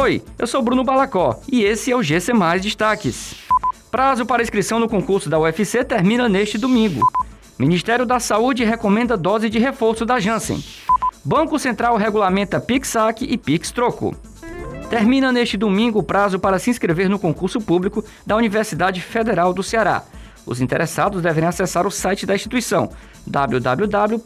Oi, eu sou Bruno Balacó e esse é o GC Mais Destaques. Prazo para inscrição no concurso da UFC termina neste domingo. Ministério da Saúde recomenda dose de reforço da Janssen. Banco Central regulamenta PIX-SAC e PIX-Troco. Termina neste domingo o prazo para se inscrever no concurso público da Universidade Federal do Ceará. Os interessados devem acessar o site da instituição www.ufc.br.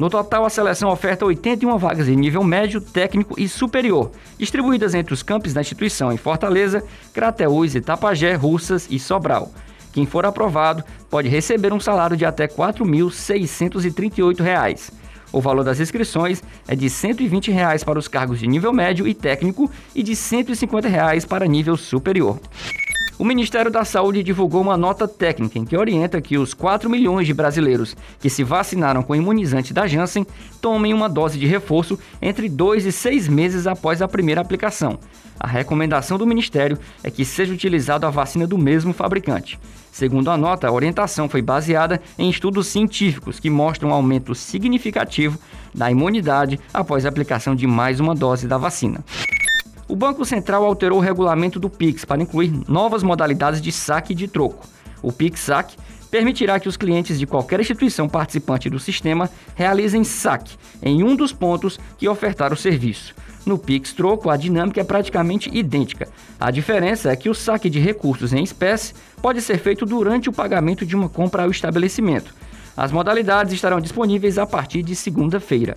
No total, a seleção oferta 81 vagas de nível médio, técnico e superior, distribuídas entre os campos da instituição em Fortaleza, Crateús, Itapajé, Russas e Sobral. Quem for aprovado pode receber um salário de até R$ 4.638. O valor das inscrições é de 120 reais para os cargos de nível médio e técnico e de 150 reais para nível superior. O Ministério da Saúde divulgou uma nota técnica em que orienta que os 4 milhões de brasileiros que se vacinaram com imunizante da Janssen tomem uma dose de reforço entre 2 e 6 meses após a primeira aplicação. A recomendação do Ministério é que seja utilizada a vacina do mesmo fabricante. Segundo a nota, a orientação foi baseada em estudos científicos que mostram um aumento significativo da imunidade após a aplicação de mais uma dose da vacina. O Banco Central alterou o regulamento do Pix para incluir novas modalidades de saque de troco. O Pix-Saque permitirá que os clientes de qualquer instituição participante do sistema realizem saque em um dos pontos que ofertar o serviço. No Pix Troco, a dinâmica é praticamente idêntica. A diferença é que o saque de recursos em espécie pode ser feito durante o pagamento de uma compra ao estabelecimento. As modalidades estarão disponíveis a partir de segunda-feira.